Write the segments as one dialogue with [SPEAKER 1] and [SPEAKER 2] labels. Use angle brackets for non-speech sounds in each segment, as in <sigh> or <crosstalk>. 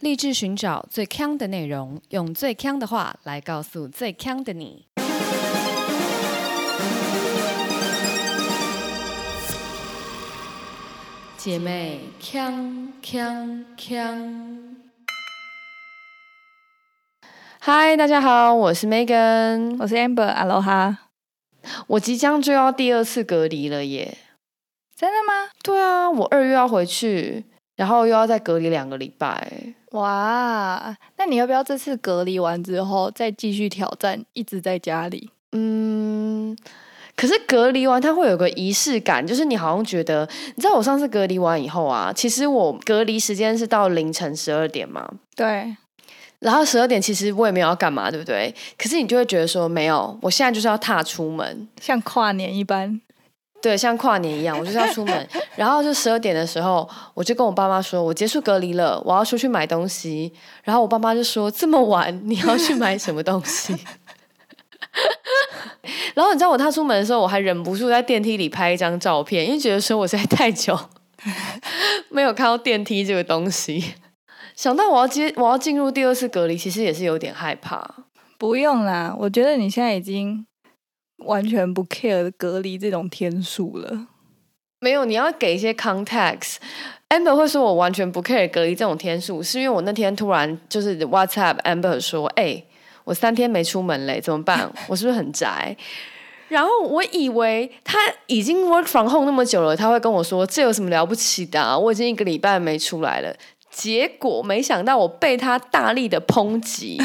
[SPEAKER 1] 立志寻找最强的内容，用最强的话来告诉最强的你。姐妹，强强强！嗨，大家好，我是 Megan，
[SPEAKER 2] 我是 Amber，Aloha。
[SPEAKER 1] 我即将就要第二次隔离了耶！
[SPEAKER 2] 真的吗？
[SPEAKER 1] 对啊，我二月要回去，然后又要再隔离两个礼拜。
[SPEAKER 2] 哇，那你要不要这次隔离完之后再继续挑战，一直在家里？
[SPEAKER 1] 嗯，可是隔离完它会有个仪式感，就是你好像觉得，你知道我上次隔离完以后啊，其实我隔离时间是到凌晨十二点嘛。
[SPEAKER 2] 对。
[SPEAKER 1] 然后十二点其实我也没有要干嘛，对不对？可是你就会觉得说，没有，我现在就是要踏出门，
[SPEAKER 2] 像跨年一般。
[SPEAKER 1] 对，像跨年一样，我就是要出门。然后就十二点的时候，我就跟我爸妈说，我结束隔离了，我要出去买东西。然后我爸妈就说，这么晚你要去买什么东西？<laughs> 然后你知道我踏出门的时候，我还忍不住在电梯里拍一张照片，因为觉得说我实在太久 <laughs> 没有看到电梯这个东西。想到我要接我要进入第二次隔离，其实也是有点害怕。
[SPEAKER 2] 不用啦，我觉得你现在已经完全不 care 隔离这种天数了。
[SPEAKER 1] 没有，你要给一些 context。Amber 会说我完全不 care 隔离这种天数，是因为我那天突然就是 WhatsApp Amber 说：“哎，我三天没出门嘞，怎么办？我是不是很宅？”然后我以为他已经 work from home 那么久了，他会跟我说：“这有什么了不起的？我已经一个礼拜没出来了。”结果没想到我被他大力的抨击，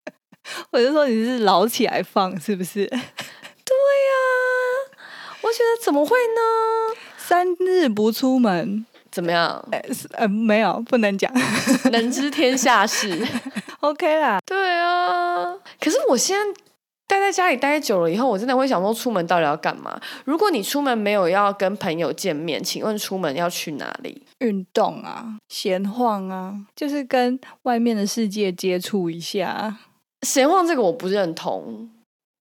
[SPEAKER 1] <laughs>
[SPEAKER 2] 我就说你是老起来放是不是？对
[SPEAKER 1] 呀，我觉得怎么会呢？
[SPEAKER 2] 三日不出门
[SPEAKER 1] 怎么样？
[SPEAKER 2] 呃，没有，不能讲，<laughs>
[SPEAKER 1] 能知天下事。<laughs>
[SPEAKER 2] OK 啦，
[SPEAKER 1] 对啊。可是我现在。待在家里待久了以后，我真的会想说，出门到底要干嘛？如果你出门没有要跟朋友见面，请问出门要去哪里？
[SPEAKER 2] 运动啊，闲晃啊，就是跟外面的世界接触一下。
[SPEAKER 1] 闲晃这个我不认同，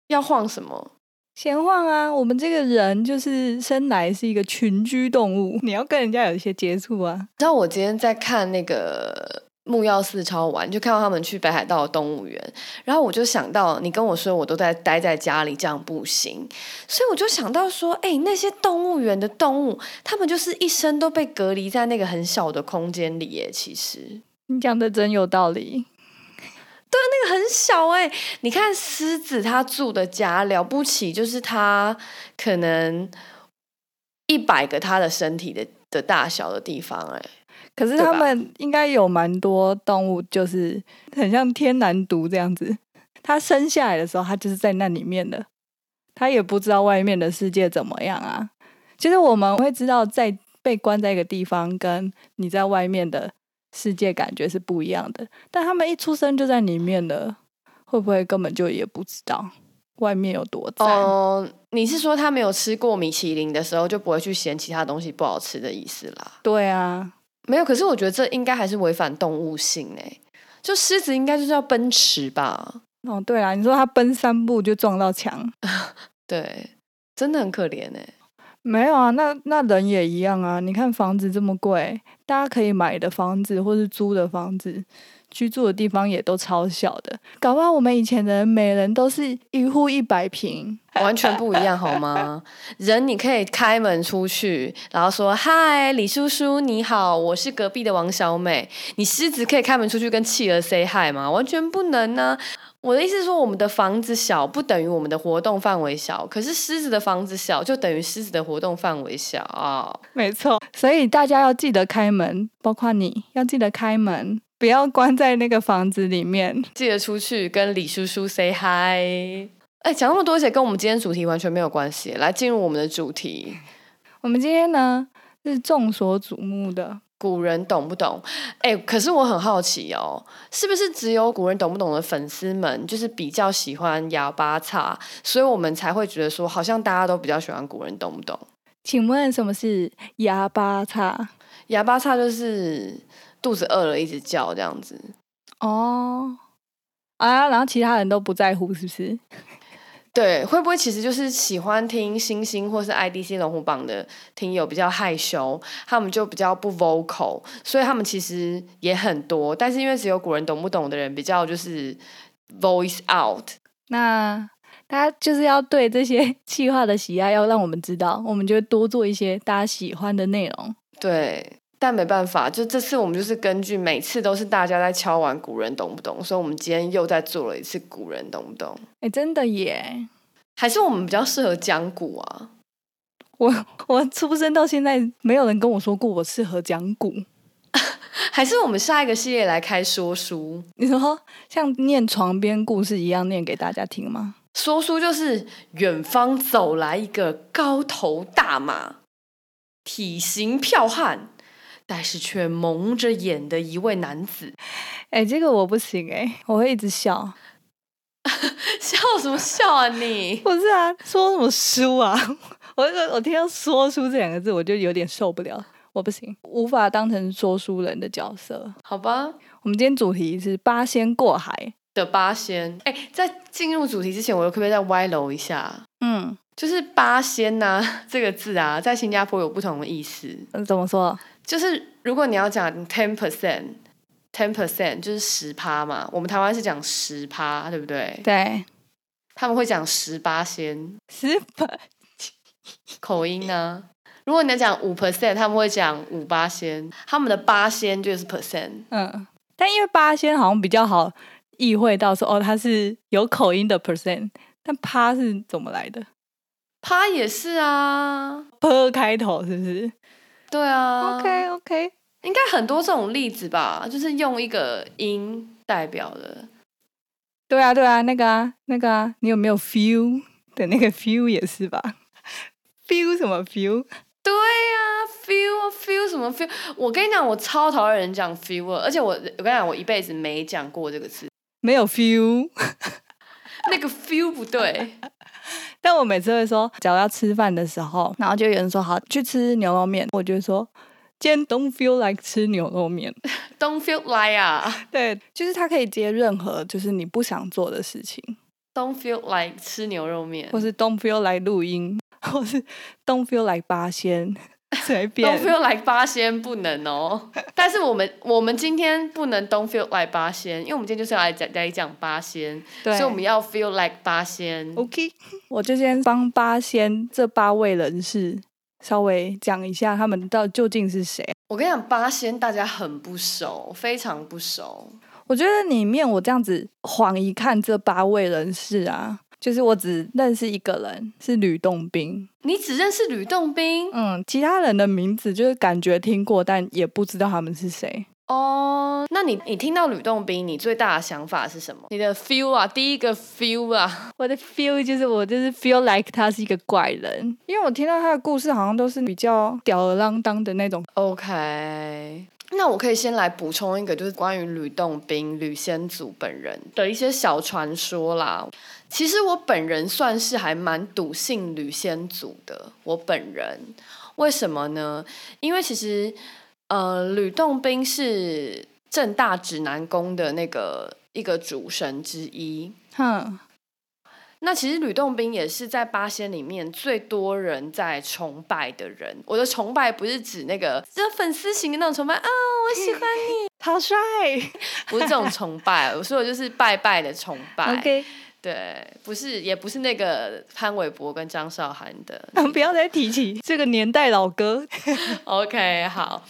[SPEAKER 1] 要晃什么？
[SPEAKER 2] 闲晃啊，我们这个人就是生来是一个群居动物，<laughs> 你要跟人家有一些接触啊。
[SPEAKER 1] 你知道我今天在看那个。木曜四超玩，就看到他们去北海道动物园，然后我就想到你跟我说我都在待在家里，这样不行，所以我就想到说，哎，那些动物园的动物，他们就是一生都被隔离在那个很小的空间里耶。其实
[SPEAKER 2] 你讲的真有道理，
[SPEAKER 1] 对，那个很小哎，你看狮子它住的家了不起，就是它可能一百个它的身体的的大小的地方哎。
[SPEAKER 2] 可是他们应该有蛮多动物，就是很像天然毒这样子。它生下来的时候，它就是在那里面的，它也不知道外面的世界怎么样啊。其实我们会知道，在被关在一个地方，跟你在外面的世界感觉是不一样的。但他们一出生就在里面了，会不会根本就也不知道外面有多脏？
[SPEAKER 1] 哦，你是说他没有吃过米其林的时候，就不会去嫌其他东西不好吃的意思啦？
[SPEAKER 2] 对啊。
[SPEAKER 1] 没有，可是我觉得这应该还是违反动物性诶。就狮子应该就是要奔驰吧？
[SPEAKER 2] 哦，对啊，你说它奔三步就撞到墙，<laughs>
[SPEAKER 1] 对，真的很可怜诶。
[SPEAKER 2] 没有啊，那那人也一样啊。你看房子这么贵，大家可以买的房子或是租的房子。居住的地方也都超小的，搞不好我们以前人每人都是一户一百平，
[SPEAKER 1] 完全不一样好吗？人你可以开门出去，然后说嗨，李叔叔你好，我是隔壁的王小美。你狮子可以开门出去跟企鹅 say hi 吗？完全不能呢。我的意思是说，我们的房子小不等于我们的活动范围小，可是狮子的房子小就等于狮子的活动范围小。
[SPEAKER 2] 没错，所以大家要记得开门，包括你要记得开门。不要关在那个房子里面，
[SPEAKER 1] 记得出去跟李叔叔 say hi。哎，讲那么多，而且跟我们今天主题完全没有关系。来进入我们的主题，
[SPEAKER 2] 我们今天呢是众所瞩目的
[SPEAKER 1] 古人懂不懂？哎，可是我很好奇哦，是不是只有古人懂不懂的粉丝们就是比较喜欢哑巴叉，所以我们才会觉得说，好像大家都比较喜欢古人懂不懂？
[SPEAKER 2] 请问什么是哑巴叉？
[SPEAKER 1] 哑巴叉就是。肚子饿了，一直叫这样子。
[SPEAKER 2] 哦，啊，然后其他人都不在乎，是不是？
[SPEAKER 1] 对，会不会其实就是喜欢听星星或是 IDC 龙虎榜的听友比较害羞，他们就比较不 vocal，所以他们其实也很多，但是因为只有古人懂不懂的人比较就是 voice out。
[SPEAKER 2] 那大家就是要对这些 <laughs> 企划的喜爱，要让我们知道，我们就会多做一些大家喜欢的内容。
[SPEAKER 1] 对，但没办法，就这次我们就是根据每次都是大家在敲完古人懂不懂，所以我们今天又再做了一次古人懂不懂？
[SPEAKER 2] 哎，真的耶！
[SPEAKER 1] 还是我们比较适合讲古啊？
[SPEAKER 2] 我我出生到现在，没有人跟我说过我适合讲古。<laughs>
[SPEAKER 1] 还是我们下一个系列来开说书？
[SPEAKER 2] 你说像念床边故事一样念给大家听吗？
[SPEAKER 1] 说书就是远方走来一个高头大马、体型剽悍，但是却蒙着眼的一位男子。
[SPEAKER 2] 哎，这个我不行哎，我会一直笑。<laughs>
[SPEAKER 1] 笑什么笑啊你？<laughs>
[SPEAKER 2] 不是啊，说什么书啊？<laughs> 我我听到“说书”这两个字，我就有点受不了。我不行，无法当成说书人的角色。
[SPEAKER 1] 好吧，
[SPEAKER 2] 我们今天主题是八仙过海
[SPEAKER 1] 的八仙。哎，在进入主题之前，我又可不可以再歪楼一下？嗯，就是八仙呐这个字啊，在新加坡有不同的意思。
[SPEAKER 2] 嗯，怎么说？
[SPEAKER 1] 就是如果你要讲 ten percent，ten percent 就是十趴嘛。我们台湾是讲十趴，对不对？
[SPEAKER 2] 对。
[SPEAKER 1] 他们会讲十八仙，
[SPEAKER 2] 十八
[SPEAKER 1] 口音呢？如果你要讲五 percent，他们会讲五八仙，他们的八仙就是 percent。
[SPEAKER 2] 嗯，但因为八仙好像比较好意会到说，哦，它是有口音的 percent，但趴是怎么来的？
[SPEAKER 1] 趴也是啊
[SPEAKER 2] ，p 开头是不是？
[SPEAKER 1] 对啊。
[SPEAKER 2] OK OK，
[SPEAKER 1] 应该很多这种例子吧，就是用一个音代表的。
[SPEAKER 2] 对啊对啊，那个啊那个啊，你有没有 feel 的那个 feel 也是吧？<laughs> feel 什么 feel？
[SPEAKER 1] 对呀，feel feel 什么 feel？我跟你讲，我超讨厌人讲 feel，而且我我跟你讲，我一辈子没讲过这个词，
[SPEAKER 2] 没有 feel，<laughs>
[SPEAKER 1] 那个 feel 不对。
[SPEAKER 2] 但我每次会说，假如要吃饭的时候，然后就有人说好去吃牛肉面，我就说今天 don't feel like 吃牛肉面，<laughs>
[SPEAKER 1] don't feel like 啊，<laughs>
[SPEAKER 2] 对，就是它可以接任何就是你不想做的事情
[SPEAKER 1] ，don't feel like 吃牛肉面，
[SPEAKER 2] 或是 don't feel like 录音。或是 Don't feel like 八仙，<laughs> 随便
[SPEAKER 1] Don't feel like 八仙不能哦。但是我们我们今天不能 Don't feel like 八仙，因为我们今天就是要来讲来讲八仙，所以我们要 feel like 八仙。
[SPEAKER 2] OK，我就先帮八仙这八位人士稍微讲一下，他们到究竟是谁。
[SPEAKER 1] 我跟你讲，八仙大家很不熟，非常不熟。
[SPEAKER 2] 我觉得里面我这样子晃一看，这八位人士啊。就是我只认识一个人，是吕洞宾。
[SPEAKER 1] 你只认识吕洞宾？
[SPEAKER 2] 嗯，其他人的名字就是感觉听过，但也不知道他们是谁。
[SPEAKER 1] 哦，那你你听到吕洞宾，你最大的想法是什么？你的 feel 啊，第一个 feel 啊，<laughs>
[SPEAKER 2] 我的 feel 就是我就是 feel like 他是一个怪人，因为我听到他的故事好像都是比较吊儿郎当的那种。
[SPEAKER 1] OK。那我可以先来补充一个，就是关于吕洞宾、吕先祖本人的一些小传说啦。其实我本人算是还蛮笃信吕先祖的。我本人为什么呢？因为其实呃，吕洞宾是正大指南宫的那个一个主神之一。哼。那其实吕洞宾也是在八仙里面最多人在崇拜的人。我的崇拜不是指那个这粉丝型的那种崇拜啊，我喜欢你，<laughs>
[SPEAKER 2] 好帅，
[SPEAKER 1] 不是这种崇拜。我说的就是拜拜的崇拜。
[SPEAKER 2] OK，
[SPEAKER 1] 对，不是，也不是那个潘玮柏跟张韶涵的。
[SPEAKER 2] 不要再提起这个年代老歌。<laughs>
[SPEAKER 1] OK，好。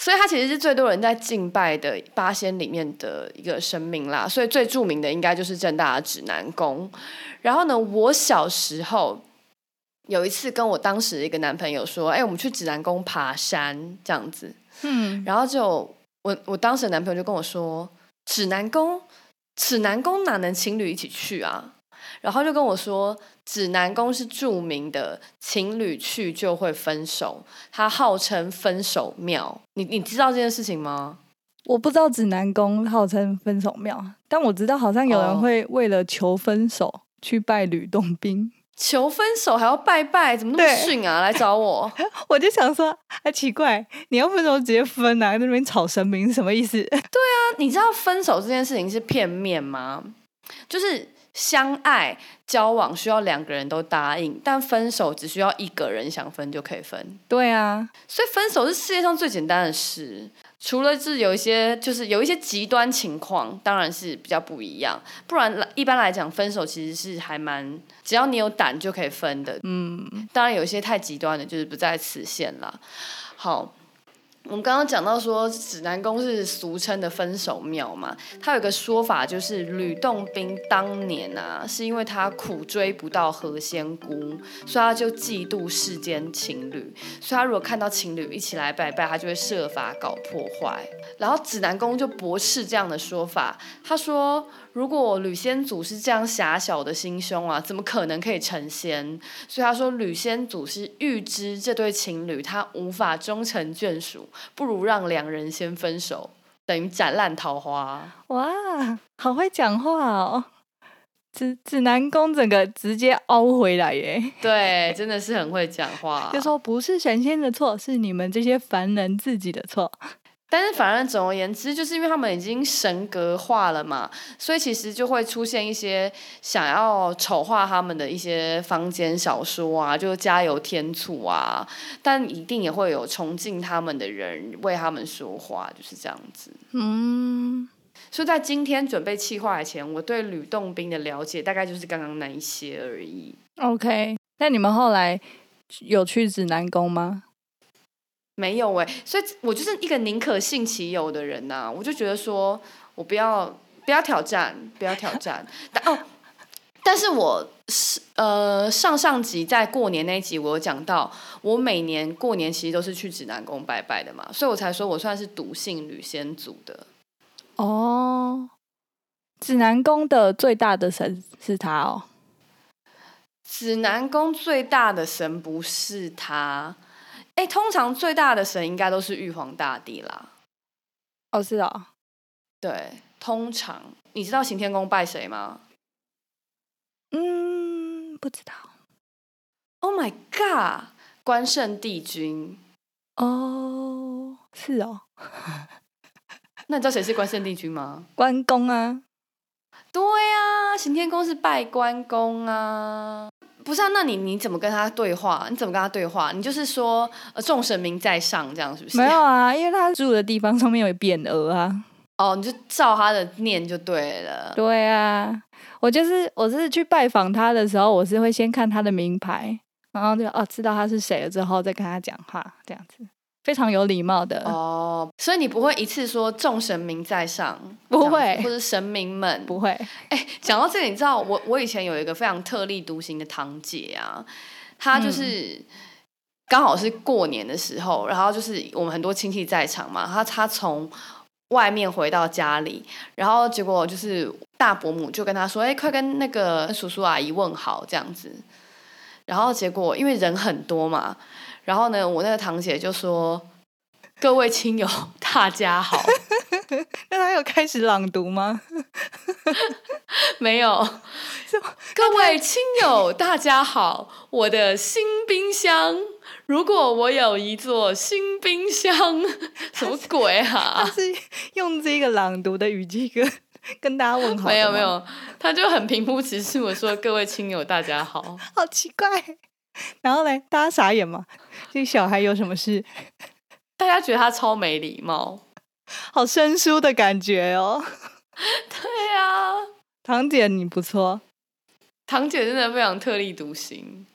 [SPEAKER 1] 所以他其实是最多人在敬拜的八仙里面的一个神明啦，所以最著名的应该就是正大的指南宫。然后呢，我小时候有一次跟我当时一个男朋友说：“哎，我们去指南宫爬山这样子。”嗯，然后就我我当时的男朋友就跟我说：“指南宫，指南宫哪能情侣一起去啊？”然后就跟我说，指南宫是著名的情侣去就会分手，它号称分手庙。你你知道这件事情吗？
[SPEAKER 2] 我不知道指南宫号称分手庙，但我知道好像有人会为了求分手去拜吕洞宾。
[SPEAKER 1] 求分手还要拜拜，怎么那么逊啊？来找我，<laughs>
[SPEAKER 2] 我就想说，哎奇怪，你要分手直接分啊？那边吵神明什么意思？<laughs> 对
[SPEAKER 1] 啊，你知道分手这件事情是片面吗？就是。相爱交往需要两个人都答应，但分手只需要一个人想分就可以分。
[SPEAKER 2] 对啊，
[SPEAKER 1] 所以分手是世界上最简单的事。除了是有一些，就是有一些极端情况，当然是比较不一样。不然一般来讲，分手其实是还蛮，只要你有胆就可以分的。嗯，当然有一些太极端的，就是不在此限了。好。我们刚刚讲到说，指南宫是俗称的分手庙嘛，他有个说法就是吕洞宾当年啊，是因为他苦追不到何仙姑，所以他就嫉妒世间情侣，所以他如果看到情侣一起来拜拜，他就会设法搞破坏。然后指南宫就驳斥这样的说法，他说。如果吕先祖是这样狭小的心胸啊，怎么可能可以成仙？所以他说吕先祖是预知这对情侣他无法终成眷属，不如让两人先分手，等于斩烂桃花。
[SPEAKER 2] 哇，好会讲话哦！指指南宫整个直接凹回来耶。
[SPEAKER 1] 对，真的是很会讲话。
[SPEAKER 2] 就说不是神仙的错，是你们这些凡人自己的错。
[SPEAKER 1] 但是，反正总而言之，就是因为他们已经神格化了嘛，所以其实就会出现一些想要丑化他们的一些坊间小说啊，就加油添醋啊。但一定也会有崇敬他们的人为他们说话，就是这样子。嗯，所以在今天准备气化前，我对吕洞宾的了解大概就是刚刚那一些而已。
[SPEAKER 2] OK，那你们后来有去指南宫吗？
[SPEAKER 1] 没有哎，所以我就是一个宁可信其有的人呐。我就觉得说，我不要不要挑战，不要挑战。<laughs> 但哦，但是我是呃上上集在过年那一集，我有讲到，我每年过年其实都是去指南宫拜拜的嘛，所以我才说我算是笃信吕先祖的。
[SPEAKER 2] 哦，指南宫的最大的神是他哦。
[SPEAKER 1] 指南宫最大的神不是他。哎，通常最大的神应该都是玉皇大帝啦。
[SPEAKER 2] 哦，是啊，
[SPEAKER 1] 对，通常你知道行天宫拜谁吗？
[SPEAKER 2] 嗯，不知道。
[SPEAKER 1] Oh my god，关圣帝君。
[SPEAKER 2] 哦，是哦。
[SPEAKER 1] 那你知道谁是关圣帝君吗？
[SPEAKER 2] 关公啊。
[SPEAKER 1] 对啊，行天宫是拜关公啊。不是啊，那你你怎么跟他对话？你怎么跟他对话？你就是说，呃，众神明在上，这样是不是？
[SPEAKER 2] 没有啊，因为他住的地方上面有匾额啊。
[SPEAKER 1] 哦，你就照他的念就对了。
[SPEAKER 2] 对啊，我就是我是去拜访他的时候，我是会先看他的名牌，然后就哦知道他是谁了之后，再跟他讲话，这样子。非常有礼貌的
[SPEAKER 1] 哦，所以你不会一次说众神明在上，
[SPEAKER 2] 不会，
[SPEAKER 1] 或者神明们
[SPEAKER 2] 不会。
[SPEAKER 1] 哎，讲到这个，你知道我我以前有一个非常特立独行的堂姐啊，她就是刚好是过年的时候，然后就是我们很多亲戚在场嘛，她她从外面回到家里，然后结果就是大伯母就跟她说：“哎，快跟那个叔叔阿姨问好，这样子。”然后结果因为人很多嘛。然后呢，我那个堂姐就说：“各位亲友，大家好。<laughs> ”
[SPEAKER 2] 那他有开始朗读吗？<laughs>
[SPEAKER 1] 没有。各位亲友，大家好，我的新冰箱。如果我有一座新冰箱，<laughs> 什么鬼啊？
[SPEAKER 2] 他是用这个朗读的语气跟跟大家问好。
[SPEAKER 1] 没有没有，他就很平铺直叙我说：“各位亲友，大家好。”
[SPEAKER 2] 好奇怪。然后嘞，大家傻眼嘛？这小孩有什么事？<laughs>
[SPEAKER 1] 大家觉得他超没礼貌，
[SPEAKER 2] 好生疏的感觉哦。<laughs>
[SPEAKER 1] 对呀，
[SPEAKER 2] 堂姐你不错，
[SPEAKER 1] 堂姐真的非常特立独行。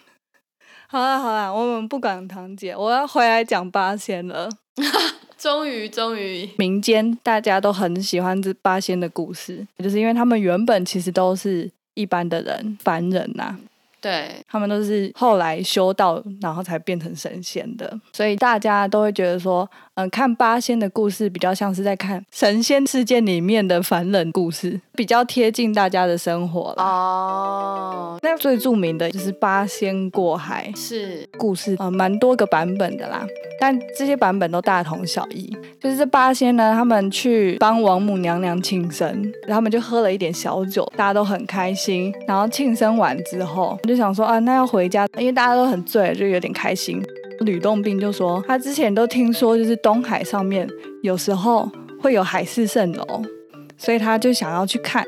[SPEAKER 2] 好了好了，我们不管堂姐，我要回来讲八仙了。<laughs>
[SPEAKER 1] 终于终于，
[SPEAKER 2] 民间大家都很喜欢这八仙的故事，就是因为他们原本其实都是一般的人，凡人呐。
[SPEAKER 1] 对。
[SPEAKER 2] 他们都是后来修道，然后才变成神仙的，所以大家都会觉得说，嗯，看八仙的故事比较像是在看神仙世界里面的凡人故事，比较贴近大家的生活了。哦，那最著名的就是八仙过海
[SPEAKER 1] 是
[SPEAKER 2] 故事啊，蛮多个版本的啦，但这些版本都大同小异。就是这八仙呢，他们去帮王母娘娘庆生，然后他们就喝了一点小酒，大家都很开心。然后庆生完之后。就想说啊，那要回家，因为大家都很醉，就有点开心。吕洞宾就说，他之前都听说，就是东海上面有时候会有海市蜃楼，所以他就想要去看。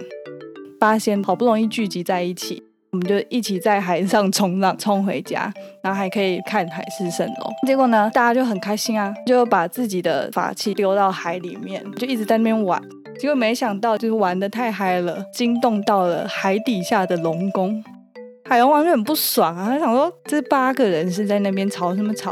[SPEAKER 2] 八仙好不容易聚集在一起，我们就一起在海上冲浪，冲回家，然后还可以看海市蜃楼。结果呢，大家就很开心啊，就把自己的法器丢到海里面，就一直在那边玩。结果没想到，就是玩的太嗨了，惊动到了海底下的龙宫。海龙王就很不爽啊，他想说这八个人是在那边吵什么吵？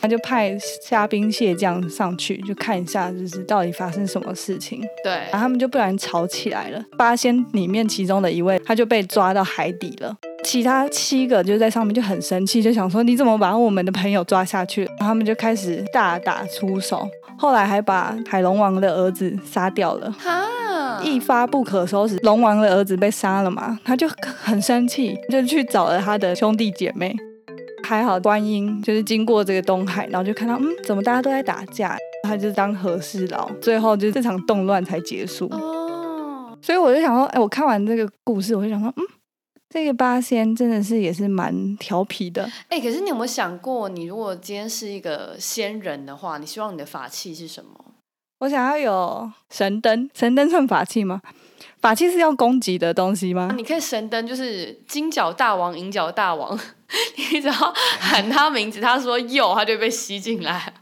[SPEAKER 2] 他就派虾兵蟹将上去，就看一下，就是到底发生什么事情。
[SPEAKER 1] 对，
[SPEAKER 2] 然后他们就不然吵起来了。八仙里面其中的一位，他就被抓到海底了。其他七个就在上面就很生气，就想说你怎么把我们的朋友抓下去？然后他们就开始大打出手，后来还把海龙王的儿子杀掉了。
[SPEAKER 1] 哈，
[SPEAKER 2] 一发不可收拾，龙王的儿子被杀了嘛，他就很生气，就去找了他的兄弟姐妹。还好观音就是经过这个东海，然后就看到，嗯，怎么大家都在打架？他就当和事佬，最后就这场动乱才结束。
[SPEAKER 1] 哦，
[SPEAKER 2] 所以我就想说，哎，我看完这个故事，我就想说，嗯，这个八仙真的是也是蛮调皮的。
[SPEAKER 1] 哎、可是你有没有想过，你如果今天是一个仙人的话，你希望你的法器是什么？
[SPEAKER 2] 我想要有神灯，神灯算法器吗？法器是要攻击的东西吗？
[SPEAKER 1] 你可以神灯，就是金角大王、银角大王，<laughs> 你只要喊他名字，他说有，他就被吸进来。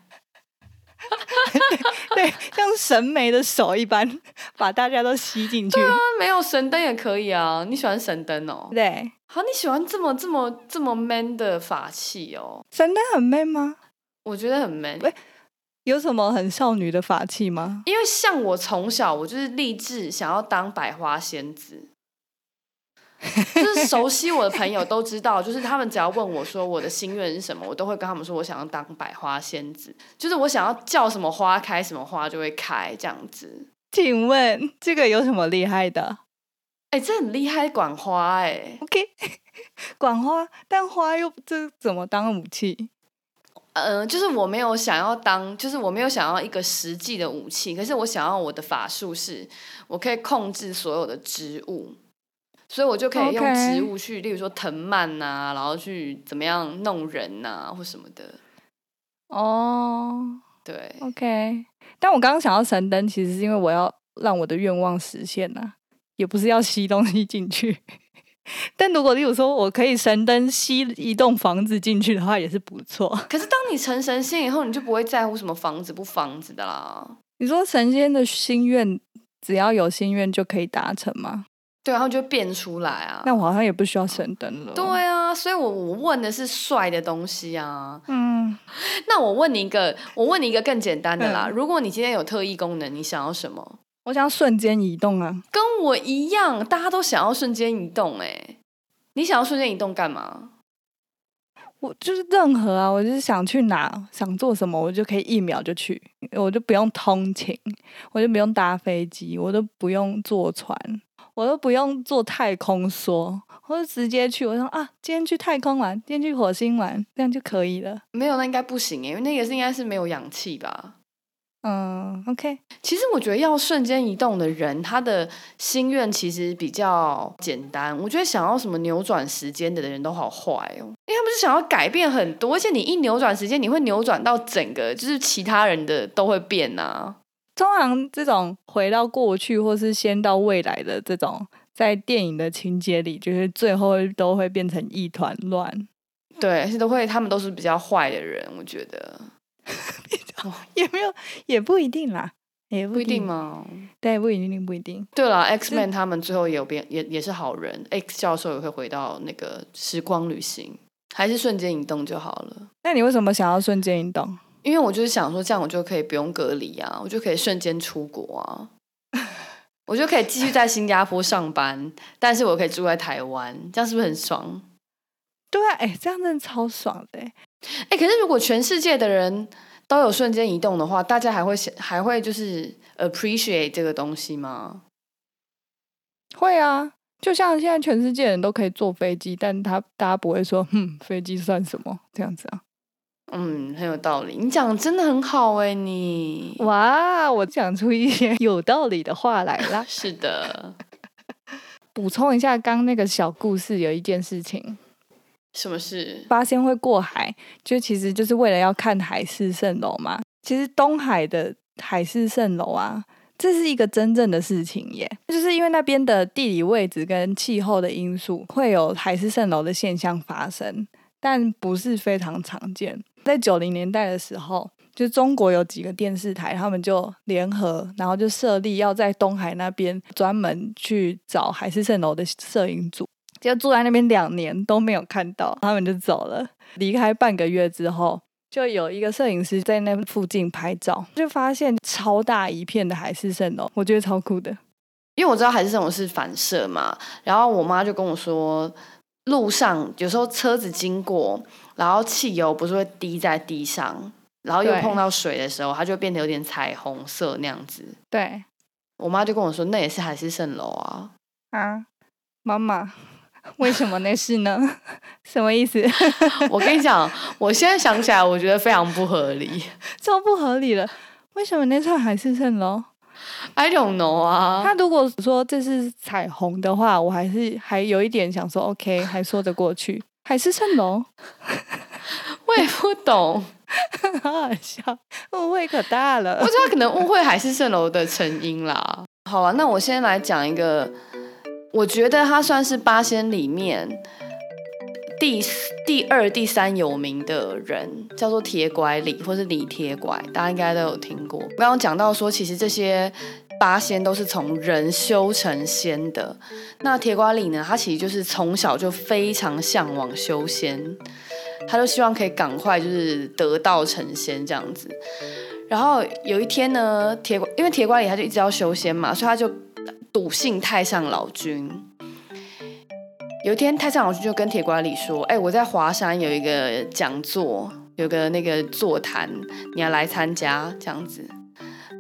[SPEAKER 1] <laughs>
[SPEAKER 2] 对，像神眉的手一般，把大家都吸进去。
[SPEAKER 1] 啊，没有神灯也可以啊，你喜欢神灯哦？
[SPEAKER 2] 对，
[SPEAKER 1] 好，你喜欢这么这么这么 man 的法器哦？
[SPEAKER 2] 神灯很 man 吗？
[SPEAKER 1] 我觉得很 man，
[SPEAKER 2] 喂有什么很少女的法器吗？
[SPEAKER 1] 因为像我从小我就是立志想要当百花仙子，就是熟悉我的朋友都知道，就是他们只要问我说我的心愿是什么，我都会跟他们说我想要当百花仙子，就是我想要叫什么花开什么花就会开这样子。
[SPEAKER 2] 请问这个有什么厉害的
[SPEAKER 1] 哎、这很厉害，管花哎、
[SPEAKER 2] ？OK，<laughs> 管花，但花又这怎么当武器？
[SPEAKER 1] 嗯、就是我没有想要当，就是我没有想要一个实际的武器，可是我想要我的法术是，我可以控制所有的植物，所以我就可以用植物去，例如说藤蔓呐、然后去怎么样弄人呐、或什么的。
[SPEAKER 2] 哦
[SPEAKER 1] 对
[SPEAKER 2] ，，OK。但我刚刚想要神灯，其实是因为我要让我的愿望实现呐、也不是要吸东西进去。<laughs> 但如果例如说我可以神灯吸一栋房子进去的话，也是不错。
[SPEAKER 1] 可是当你成神仙以后，你就不会在乎什么房子不房子的啦。
[SPEAKER 2] 你说神仙的心愿，只要有心愿就可以达成吗？
[SPEAKER 1] 对，然后就会变出来啊。
[SPEAKER 2] 那我好像也不需要神灯了。
[SPEAKER 1] 对啊，所以我我问的是帅的东西啊。
[SPEAKER 2] 嗯，<laughs>
[SPEAKER 1] 那我问你一个，我问你一个更简单的啦。
[SPEAKER 2] 嗯
[SPEAKER 1] 如果你今天有特异功能，你想要什么？
[SPEAKER 2] 我想要瞬间移动啊。
[SPEAKER 1] 跟我一样，大家都想要瞬间移动、哎，你想要瞬间移动干嘛？
[SPEAKER 2] 我就是任何啊，我就是想去哪，想做什么，我就可以一秒就去，我就不用通勤，我就不用搭飞机，我都不用坐船，我都不用坐太空梭，我就直接去。我说啊，今天去太空玩，今天去火星玩，这样就可以了。
[SPEAKER 1] 没有，那应该不行、哎，因为那个是应该是没有氧气吧。
[SPEAKER 2] 嗯，OK，
[SPEAKER 1] 其实我觉得要瞬间移动的人，他的心愿其实比较简单。我觉得想要什么扭转时间的人都好坏哦，因为他们是想要改变很多，而且你一扭转时间，你会扭转到整个就是其他人的都会变啊。
[SPEAKER 2] 通常这种回到过去或是先到未来的这种，在电影的情节里，就是最后都会变成一团乱。
[SPEAKER 1] 对，而且都会，他们都是比较坏的人，我觉得 <laughs>
[SPEAKER 2] 也没有，也不一定啦，也不
[SPEAKER 1] 不一定？吗？
[SPEAKER 2] 对，不一定，不一定。
[SPEAKER 1] 对了，X Man 他们最后也有变，也也是好人。X 教授也会回到那个时光旅行，还是瞬间移动就好了。
[SPEAKER 2] 那你为什么想要瞬间移动？
[SPEAKER 1] 因为我就是想说，这样我就可以不用隔离啊，我就可以瞬间出国啊，<laughs> 我就可以继续在新加坡上班，但是我可以住在台湾，这样是不是很爽？
[SPEAKER 2] 对啊，哎、这样真的超爽的欸。
[SPEAKER 1] 哎，可是如果全世界的人都有瞬间移动的话，大家还会想还会就是 appreciate 这个东西吗？
[SPEAKER 2] 会啊，就像现在全世界人都可以坐飞机，但他大家不会说，哼，飞机算什么这样子啊？
[SPEAKER 1] 嗯，很有道理。你讲得真的很好哎，你。
[SPEAKER 2] 哇，我讲出一些有道理的话来啦 <laughs>
[SPEAKER 1] 是的，<laughs>
[SPEAKER 2] 补充一下，刚那个小故事有一件事情，
[SPEAKER 1] 什么事？
[SPEAKER 2] 八仙会过海，就其实就是为了要看海市蜃楼嘛。其实东海的海市蜃楼啊，这是一个真正的事情耶，就是因为那边的地理位置跟气候的因素，会有海市蜃楼的现象发生，但不是非常常见。在九零年代的时候，就中国有几个电视台，他们就联合，然后就设立要在东海那边专门去找海市蜃楼的摄影组，就住在那边两年都没有看到，他们就走了。离开半个月之后。就有一个摄影师在那附近拍照，就发现超大一片的海市蜃楼，我觉得超酷的。
[SPEAKER 1] 因为我知道海市蜃楼是反射嘛，然后我妈就跟我说，路上有时候车子经过，然后汽油不是会滴在地上，然后又碰到水的时候，它就变得有点彩虹色那样子。
[SPEAKER 2] 对，
[SPEAKER 1] 我妈就跟我说，那也是海市蜃楼啊。
[SPEAKER 2] 啊，妈妈。为什么那是呢？<laughs> 什么意思？<laughs>
[SPEAKER 1] 我跟你讲，我现在想起来，我觉得非常不合理，
[SPEAKER 2] 超不合理了。为什么那串海市蜃楼
[SPEAKER 1] ？I don't know 啊。
[SPEAKER 2] 他如果说这是彩虹的话，我还是还有一点想说，OK，<laughs> 还说得过去。海市蜃楼，<laughs>
[SPEAKER 1] 我也不懂，<laughs>
[SPEAKER 2] 好好笑，误会可大了。
[SPEAKER 1] 我知道可能误会海市蜃楼的成因啦。好啊，那我先来讲一个。我觉得它算是八仙里面第第二、第三有名的人，叫做铁拐李，或是李铁拐，大家应该都有听过。刚刚讲到说，其实这些八仙都是从人修成仙的。那铁拐李呢，他其实就是从小就非常向往修仙，他就希望可以赶快就是得道成仙这样子。然后有一天呢，铁因为铁拐李他就一直要修仙嘛，所以他就。笃信太上老君。有一天，太上老君就跟铁拐李说：“哎，我在华山有一个讲座，有个那个座谈，你要来参加这样子。”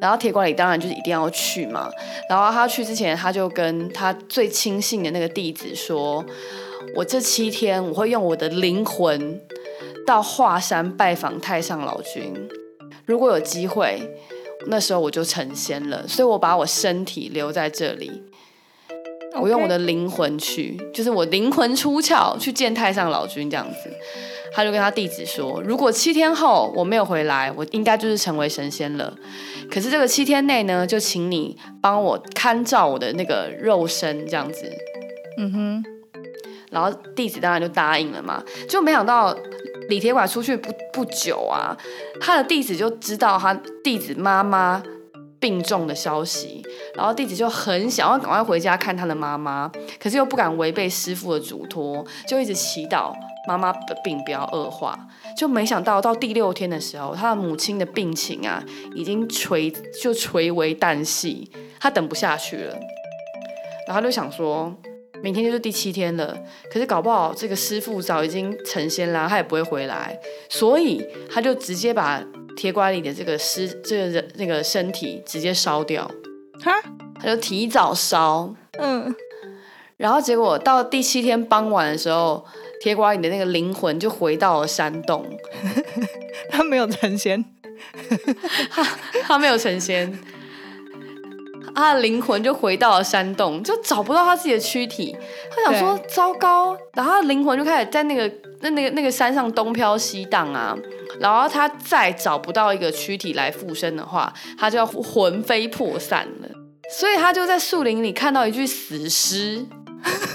[SPEAKER 1] 然后铁拐李当然就是一定要去嘛。然后他去之前，他就跟他最亲信的那个弟子说：“我这七天我会用我的灵魂到华山拜访太上老君，如果有机会。”那时候我就成仙了，所以我把我身体留在这里，我用我的灵魂去，就是我灵魂出窍去见太上老君这样子。他就跟他弟子说，如果七天后我没有回来，我应该就是成为神仙了。可是这个七天内呢，就请你帮我看照我的那个肉身这样子。嗯哼，然后弟子当然就答应了嘛，就没想到。李铁拐出去不不久啊，他的弟子就知道他弟子妈妈病重的消息，然后弟子就很想要赶快回家看他的妈妈，可是又不敢违背师傅的嘱托，就一直祈祷妈妈的病不要恶化。就没想到到第六天的时候，他的母亲的病情啊，已经垂就垂为旦夕，他等不下去了，然后就想说。明天就是第七天了，可是搞不好这个师傅早已经成仙啦，他也不会回来，所以他就直接把铁拐李的这个尸这个人那个身体直接烧掉，哈，他就提早烧，嗯，然后结果到第七天傍晚的时候，铁拐李的那个灵魂就回到了山洞，<laughs>
[SPEAKER 2] 他没有成仙，<laughs>
[SPEAKER 1] 他他没有成仙。他的灵魂就回到了山洞，就找不到他自己的躯体。他想说糟糕，然后他的灵魂就开始在那个那那个那个山上东飘西荡啊。然后他再找不到一个躯体来附身的话，他就要魂飞魄散了。所以他就在树林里看到一具死尸，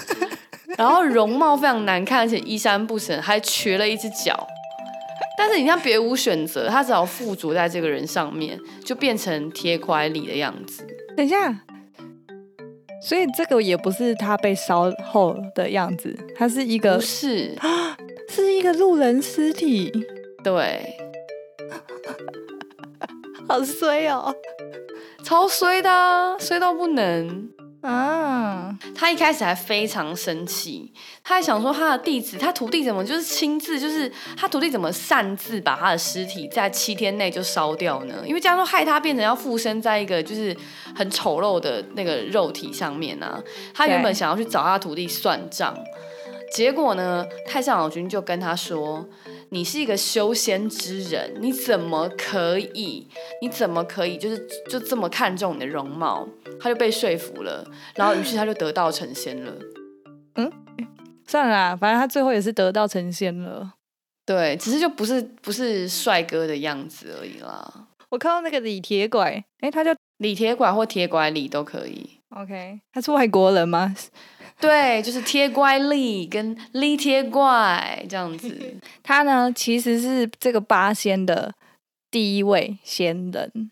[SPEAKER 1] <laughs> 然后容貌非常难看，而且衣衫不整，还瘸了一只脚。但是你像别无选择，他只好附着在这个人上面，就变成铁块里的样子。
[SPEAKER 2] 等一下，所以这个也不是他被烧后的样子，他是一个
[SPEAKER 1] 不是
[SPEAKER 2] 啊，<gasps> 是一个路人尸体。
[SPEAKER 1] 对，<laughs>
[SPEAKER 2] 好衰哦，
[SPEAKER 1] 超衰的，衰到不能。啊，他一开始还非常生气，他还想说他的弟子，他徒弟怎么就是亲自，就是他徒弟怎么擅自把他的尸体在七天内就烧掉呢？因为这样说害他变成要附身在一个就是很丑陋的那个肉体上面啊。他原本想要去找他徒弟算账，结果呢，太上老君就跟他说。你是一个修仙之人，你怎么可以？你怎么可以？就是就这么看重你的容貌？他就被说服了，然后于是他就得道成仙了。嗯，
[SPEAKER 2] 算了，反正他最后也是得道成仙了。
[SPEAKER 1] 对，只是就不是不是帅哥的样子而已啦。
[SPEAKER 2] 我看到那个李铁拐，哎，他叫
[SPEAKER 1] 李铁拐或铁拐李都可以。
[SPEAKER 2] OK，他是外国人吗？
[SPEAKER 1] 对，就是贴乖力跟力贴怪这样子。<laughs>
[SPEAKER 2] 他呢其实是这个八仙的第一位仙人，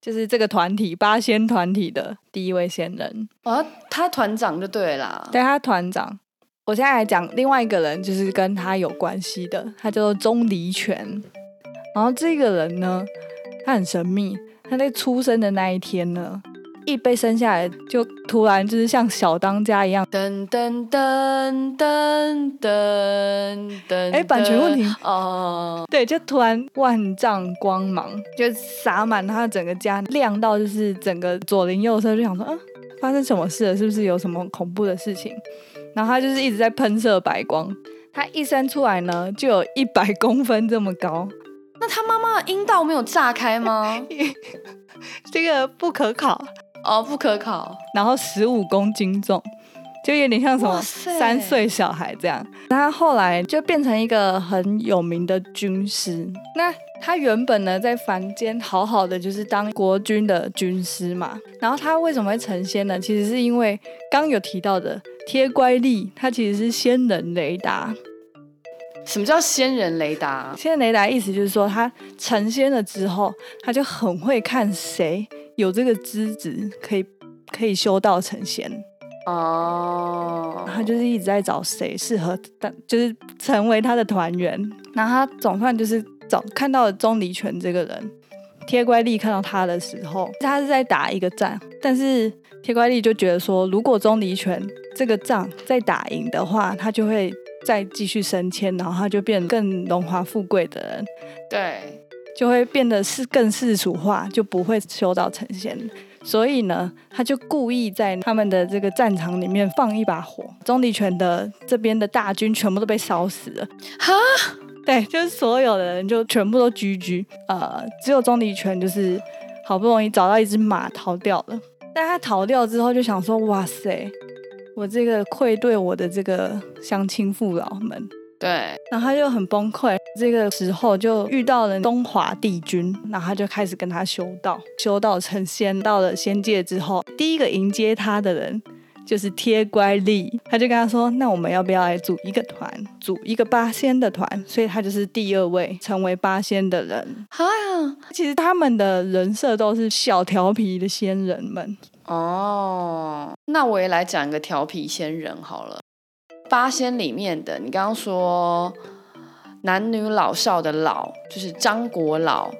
[SPEAKER 2] 就是这个团体八仙团体的第一位仙人。
[SPEAKER 1] 哦，他团长就对啦。
[SPEAKER 2] 对，他团长。我现在来讲另外一个人，就是跟他有关系的，他叫做钟离权。然后这个人呢，他很神秘。他在出生的那一天呢，一被生下来就突然就是像小当家一样，
[SPEAKER 1] 噔噔噔噔噔噔。
[SPEAKER 2] 哎版权问题
[SPEAKER 1] 哦。
[SPEAKER 2] 对，就突然万丈光芒就洒满他整个家，亮到就是整个左邻右舍就想说，嗯，发生什么事了？是不是有什么恐怖的事情？然后他就是一直在喷射白光。他一生出来呢，就有一百公分这么高，
[SPEAKER 1] 那他妈妈的阴道没有炸开吗？<laughs>
[SPEAKER 2] 这个不可考。
[SPEAKER 1] 哦，不可考。
[SPEAKER 2] 然后十五公斤重，就有点像什么三岁小孩这样。他后来就变成一个很有名的军师。那他原本呢在凡间好好的就是当国军的军师嘛。然后他为什么会成仙呢？其实是因为刚有提到的贴乖力，他其实是仙人雷达。
[SPEAKER 1] 什么叫仙人雷达？
[SPEAKER 2] 仙人雷达意思就是说，他成仙了之后，他就很会看谁有这个资质可以可以修道成仙。
[SPEAKER 1] 哦，
[SPEAKER 2] 他就是一直在找谁适合当，就是成为他的团员。然后他总算就是找看到了钟离权这个人。贴乖力看到他的时候，他是在打一个仗，但是贴乖力就觉得说，如果钟离权这个仗再打赢的话，他就会再继续升迁，然后他就变得更荣华富贵的人，
[SPEAKER 1] 对，
[SPEAKER 2] 就会变得是更世俗化，就不会修道成仙。所以呢，他就故意在他们的这个战场里面放一把火，钟离权的这边的大军全部都被烧死了。
[SPEAKER 1] 哈，
[SPEAKER 2] 对，就是所有的人就全部都居居，呃，只有钟离权就是好不容易找到一只马逃掉了。但他逃掉之后就想说，哇塞，我这个愧对我的这个乡亲父老们，
[SPEAKER 1] 对，
[SPEAKER 2] 然后他就很崩溃。这个时候就遇到了东华帝君，然后他就开始跟他修道，修道成仙。到了仙界之后，第一个迎接他的人就是贴乖力，他就跟他说：“那我们要不要来组一个团，组一个八仙的团？”所以他就是第二位成为八仙的人。
[SPEAKER 1] 哈呀，
[SPEAKER 2] 其实他们的人设都是小调皮的仙人们。
[SPEAKER 1] 哦，那我也来讲一个调皮仙人好了。八仙里面的，你刚刚说男女老少的老，就是张国老。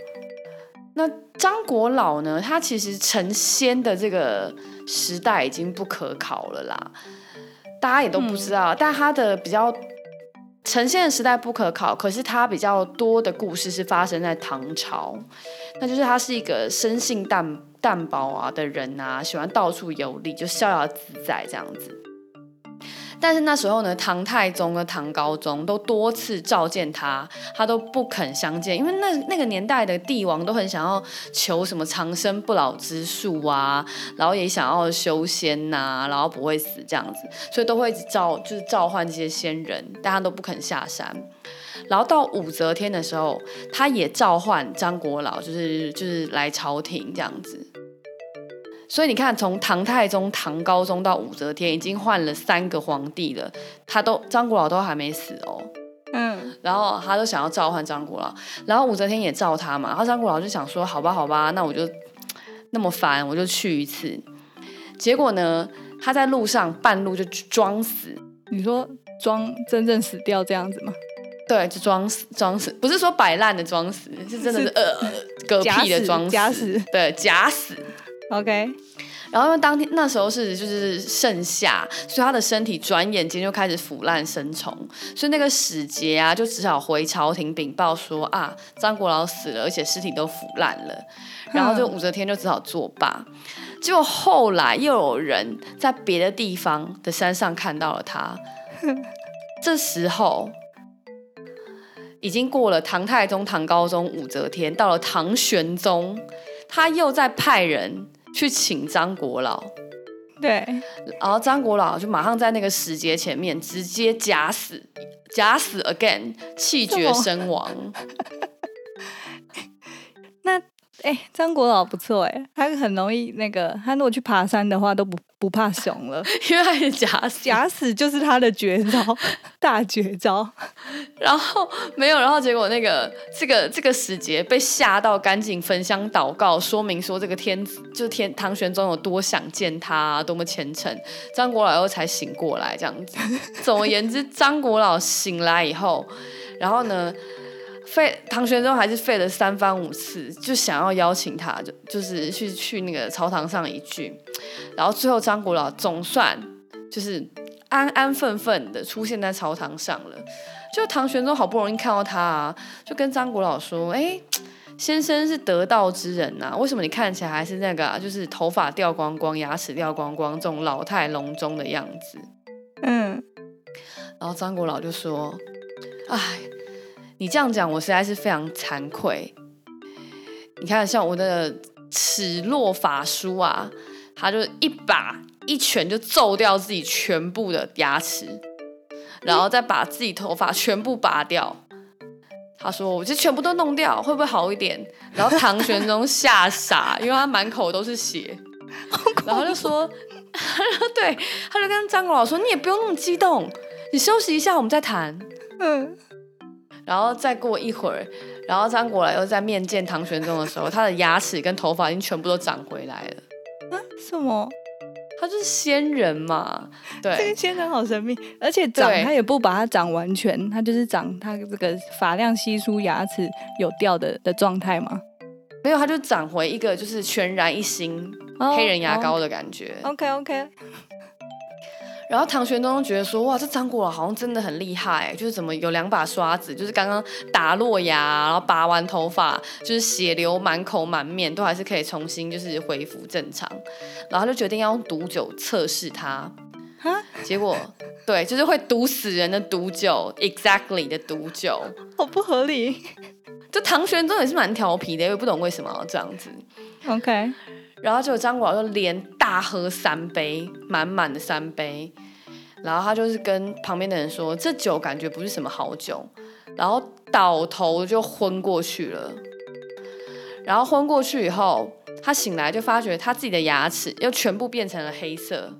[SPEAKER 1] 那张国老呢？他其实成仙的这个时代已经不可考了啦，大家也都不知道。但他的比较成仙的时代不可考，可是他比较多的故事是发生在唐朝，那就是他是一个生性淡淡薄啊的人啊，喜欢到处游历，就逍遥自在这样子。但是那时候呢，唐太宗和唐高宗都多次召见他，他都不肯相见，因为那那个年代的帝王都很想要求什么长生不老之术啊，然后也想要修仙呐、然后不会死这样子，所以都会一直召就是召唤这些仙人，但他都不肯下山。然后到武则天的时候，他也召唤张国老，就是就是来朝廷这样子。所以你看，从唐太宗、唐高宗到武则天，已经换了三个皇帝了，他都张国老都还没死哦。
[SPEAKER 2] 嗯，
[SPEAKER 1] 然后他都想要召唤张国老，然后武则天也召他嘛，然后张国老就想说，好吧，好吧，那我就那么烦，我就去一次。结果呢，他在路上半路就装死，
[SPEAKER 2] 你说装真正死掉这样子吗？
[SPEAKER 1] 对，就装死，装死，不是说摆烂的装死，是真的是
[SPEAKER 2] 是
[SPEAKER 1] 呃嗝屁的装死，
[SPEAKER 2] 假死
[SPEAKER 1] 对，假死。
[SPEAKER 2] OK，
[SPEAKER 1] 然后因为当天那时候是就是盛夏，所以他的身体转眼间就开始腐烂生虫，所以那个使节啊就只好回朝廷禀报说啊张国老死了，而且尸体都腐烂了，然后就武则天就只好作罢。结果后来又有人在别的地方的山上看到了他，<laughs> 这时候已经过了唐太宗、唐高宗、武则天，到了唐玄宗，他又在派人去请张国老，
[SPEAKER 2] 对，
[SPEAKER 1] 然后张国老就马上在那个时节前面直接假死，假死 again，气绝身亡。<laughs>
[SPEAKER 2] 哎、张国老不错哎，他很容易那个，他如果去爬山的话都不不怕熊了，<laughs>
[SPEAKER 1] 因为他是假死。
[SPEAKER 2] 假死就是他的绝招，<laughs> 大绝招。
[SPEAKER 1] 然后没有，然后结果那个这个这个使节被吓到，赶紧焚香祷告，说明说这个天就是天唐玄宗有多想见他、多么虔诚。张国老又才醒过来，这样子。总而言之，张国老醒来以后，然后呢，费唐玄宗还是费了三番五次，就想要邀请他，就就是去去那个朝堂上一聚。然后最后张国老总算就是安安分分的出现在朝堂上了。就唐玄宗好不容易看到他啊，就跟张国老说：“哎、先生是得道之人呐、为什么你看起来还是那个、啊，就是头发掉光光、牙齿掉光光这种老态龙钟的样子
[SPEAKER 2] 嗯，？”
[SPEAKER 1] 然后张国老就说：“哎，你这样讲，我实在是非常惭愧。你看，像我的齿落法书啊，他就一把一拳就揍掉自己全部的牙齿。”然后再把自己头发全部拔掉。他说：“我就全部都弄掉，会不会好一点？”然后唐玄宗吓傻，因为他满口都是血，然后就说：“ <laughs> 对，他就跟张国老说，你也不用那么激动，你休息一下，我们再谈。
[SPEAKER 2] 嗯，”
[SPEAKER 1] 然后再过一会儿，然后张国来又在面见唐玄宗的时候，他的牙齿跟头发已经全部都长回来了。
[SPEAKER 2] 啊，什么？
[SPEAKER 1] 他就是仙人嘛，对
[SPEAKER 2] 这
[SPEAKER 1] 对
[SPEAKER 2] 个仙人好神秘，而且长他也不把它长完全，他就是长他这个发量稀疏、牙齿有掉的的状态嘛。
[SPEAKER 1] 没有，他就长回一个就是全然一新、
[SPEAKER 2] 哦
[SPEAKER 1] 黑人牙膏的感觉。
[SPEAKER 2] OK OK，
[SPEAKER 1] 然后唐玄宗觉得说，哇，这张国老好像真的很厉害，就是怎么有两把刷子，就是刚刚打落牙，然后拔完头发，就是血流满口满面，都还是可以重新就是恢复正常。然后就决定要用毒酒测试他，
[SPEAKER 2] 哈，
[SPEAKER 1] 结果对，就是会毒死人的毒酒，exactly 的毒酒。
[SPEAKER 2] 好不合理。
[SPEAKER 1] 就唐玄宗也是蛮调皮的，我也不懂为什么要这样子。
[SPEAKER 2] OK，
[SPEAKER 1] 然后结果张国老就连大喝三杯，满满的三杯，然后他就是跟旁边的人说，这酒感觉不是什么好酒，然后倒头就昏过去了。然后昏过去以后，他醒来就发觉他自己的牙齿又全部变成了黑色，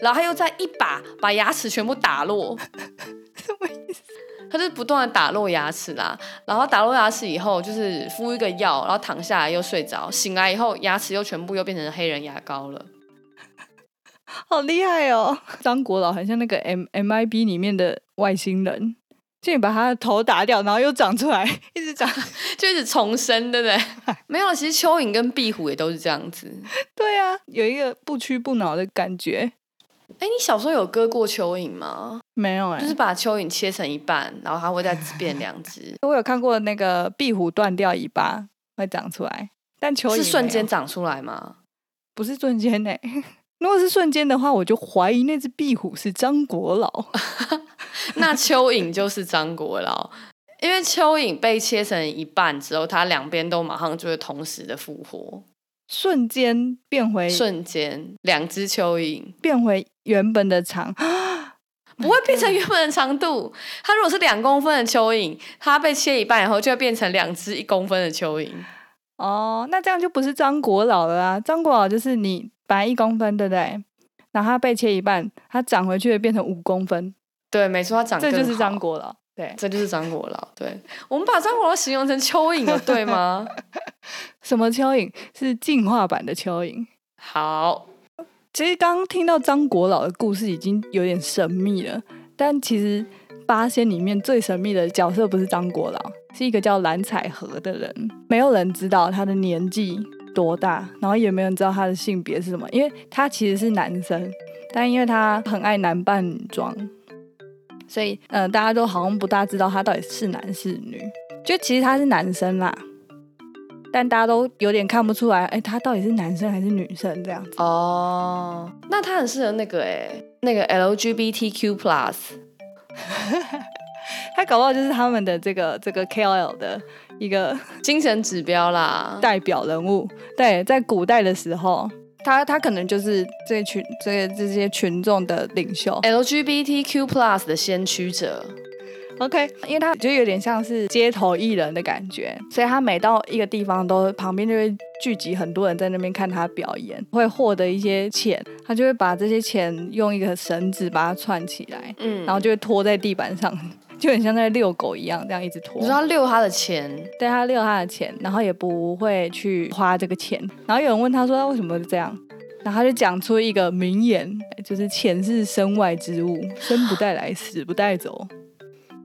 [SPEAKER 1] 然后他又再一把把牙齿全部打落，<laughs>
[SPEAKER 2] 什么意思？
[SPEAKER 1] 他就是不断的打落牙齿啦，然后打落牙齿以后，就是敷一个药，然后躺下来又睡着，醒来以后牙齿又全部又变成黑人牙膏了。<laughs>
[SPEAKER 2] 好厉害哦！张国老很像那个 M M I B 里面的外星人，就你把他的头打掉，然后又长出来，<laughs> 一直长。<laughs>
[SPEAKER 1] 就一直重生，对不对？没有，其实蚯蚓跟壁虎也都是这样子。
[SPEAKER 2] 对啊，有一个不屈不挠的感觉。
[SPEAKER 1] 哎，你小时候有割过蚯蚓吗？
[SPEAKER 2] 没有哎、
[SPEAKER 1] 就是把蚯蚓切成一半，然后它会再变两只，<laughs>
[SPEAKER 2] 我有看过那个壁虎断掉尾巴会长出来，但蚯蚓
[SPEAKER 1] 是瞬间长出来吗？
[SPEAKER 2] 不是瞬间呢、<laughs> 如果是瞬间的话，我就怀疑那只壁虎是张国老。<laughs>
[SPEAKER 1] 那蚯蚓就是张国老，因为蚯蚓被切成一半之后，它两边都马上就会同时的复活，
[SPEAKER 2] 瞬间变回
[SPEAKER 1] 瞬间两只蚯蚓
[SPEAKER 2] 变回原本的长，<gasps>
[SPEAKER 1] 不会变成原本的长度。它如果是两公分的蚯蚓，它被切一半以后就会变成两只一公分的蚯蚓。
[SPEAKER 2] 哦，那这样就不是张国老了啊！张国老就是你本来一公分，对不对？然后它被切一半，它长回去会变成五公分，
[SPEAKER 1] 对，没错，它长
[SPEAKER 2] 这就是张国老。对，
[SPEAKER 1] 这就是张国老。对，我们把张国老形容成蚯蚓，了对吗？<laughs>
[SPEAKER 2] 什么蚯蚓是进化版的蚯蚓？<laughs>
[SPEAKER 1] 好，
[SPEAKER 2] 其实刚刚听到张国老的故事已经有点神秘了，但其实八仙里面最神秘的角色不是张国老，是一个叫蓝采和的人。没有人知道他的年纪多大，然后也没有人知道他的性别是什么，因为他其实是男生，但因为他很爱男扮女装，所以呃大家都好像不大知道他到底是男是女。就其实他是男生啦，但大家都有点看不出来，哎，他到底是男生还是女生这样子。
[SPEAKER 1] 哦，那他很适合那个哎，那个 LGBTQ plus。<laughs>
[SPEAKER 2] 他搞不好就是他们的这个这个 KOL 的一个
[SPEAKER 1] 精神指标啦，
[SPEAKER 2] 代表人物。对，在古代的时候，他他可能就是这群这这些群众的领袖。
[SPEAKER 1] LGBTQ plus 的先驱者。
[SPEAKER 2] OK，因为他就有点像是街头艺人的感觉，所以他每到一个地方都旁边就会聚集很多人在那边看他表演，会获得一些钱，他就会把这些钱用一个绳子把它串起来，
[SPEAKER 1] 嗯，
[SPEAKER 2] 然后就会拖在地板上，就很像在遛狗一样，这样一直拖
[SPEAKER 1] 你。说他遛他的钱，
[SPEAKER 2] 对他遛他的钱，然后也不会去花这个钱。然后有人问他说他为什么这样，然后他就讲出一个名言，就是钱是身外之物，生不带来，<gasps> 死不带走，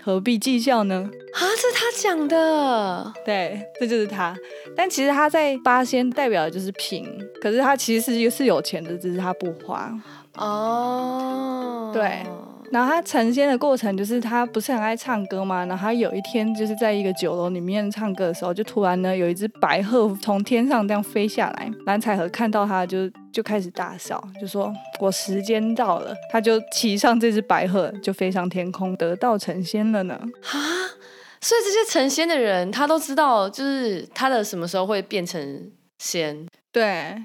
[SPEAKER 2] 何必计较呢？
[SPEAKER 1] 啊，这是他讲的，
[SPEAKER 2] 对，这就是他。但其实他在八仙代表的就是平，可是他其实是是有钱的，只是他不花。
[SPEAKER 1] 哦，
[SPEAKER 2] 对然后他成仙的过程就是他不是很爱唱歌嘛，然后他有一天就是在一个酒楼里面唱歌的时候，就突然呢有一只白鹤从天上这样飞下来，蓝采和看到他就就开始大笑，就说我时间到了，他就骑上这只白鹤就飞上天空，得道成仙了呢。
[SPEAKER 1] 啊，所以这些成仙的人，他都知道，就是他的什么时候会变成仙。
[SPEAKER 2] 对，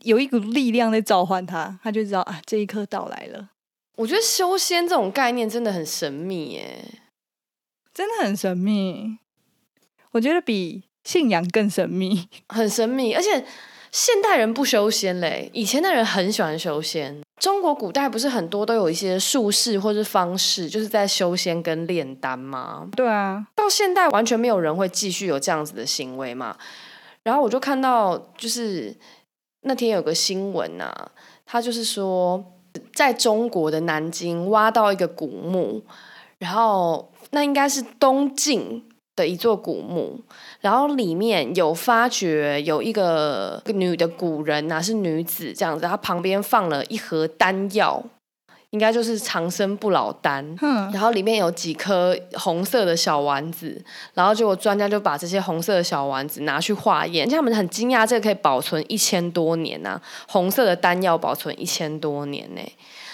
[SPEAKER 2] 有一股力量在召唤他，他就知道啊这一刻到来了，
[SPEAKER 1] 我觉得修仙这种概念真的很神秘耶。
[SPEAKER 2] 真的很神秘。我觉得比信仰更神秘。
[SPEAKER 1] 很神秘，而且现代人不修仙嘞，以前的人很喜欢修仙。中国古代不是很多都有一些术士或是方式，就是在修仙跟炼丹吗？
[SPEAKER 2] 对啊，
[SPEAKER 1] 到现代完全没有人会继续有这样子的行为嘛。然后我就看到，就是那天有个新闻啊，他就是说，在中国的南京挖到一个古墓，然后那应该是东晋的一座古墓，然后里面有发掘有一个女的古人呐、是女子这样子，她旁边放了一盒丹药，应该就是长生不老丹。
[SPEAKER 2] 哼，
[SPEAKER 1] 然后里面有几颗红色的小丸子，然后结果专家就把这些红色的小丸子拿去化验，他们很惊讶，这个可以保存一千多年呐、红色的丹药保存一千多年呢、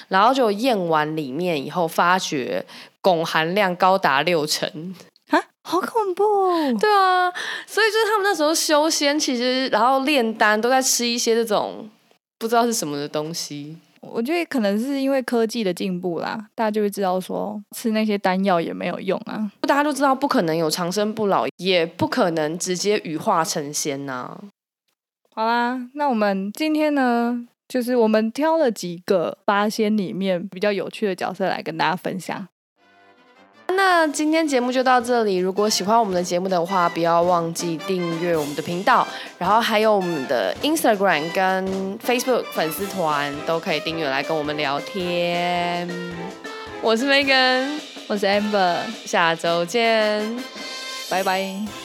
[SPEAKER 1] 然后就验完里面以后，发觉汞含量高达六成。
[SPEAKER 2] 啊，好恐怖哦！
[SPEAKER 1] 对啊，所以就是他们那时候修仙，其实然后炼丹都在吃一些这种不知道是什么的东西。
[SPEAKER 2] 我觉得可能是因为科技的进步啦，大家就会知道说吃那些丹药也没有用啊。
[SPEAKER 1] 大家都知道不可能有长生不老，也不可能直接羽化成仙呐、
[SPEAKER 2] 好啦，那我们今天呢，就是我们挑了几个八仙里面比较有趣的角色来跟大家分享。
[SPEAKER 1] 那今天节目就到这里。如果喜欢我们的节目的话，不要忘记订阅我们的频道，然后还有我们的 Instagram 跟 Facebook 粉丝团都可以订阅来跟我们聊天。我是 Megan，
[SPEAKER 2] 我是 Amber，
[SPEAKER 1] 下周见。
[SPEAKER 2] 拜拜。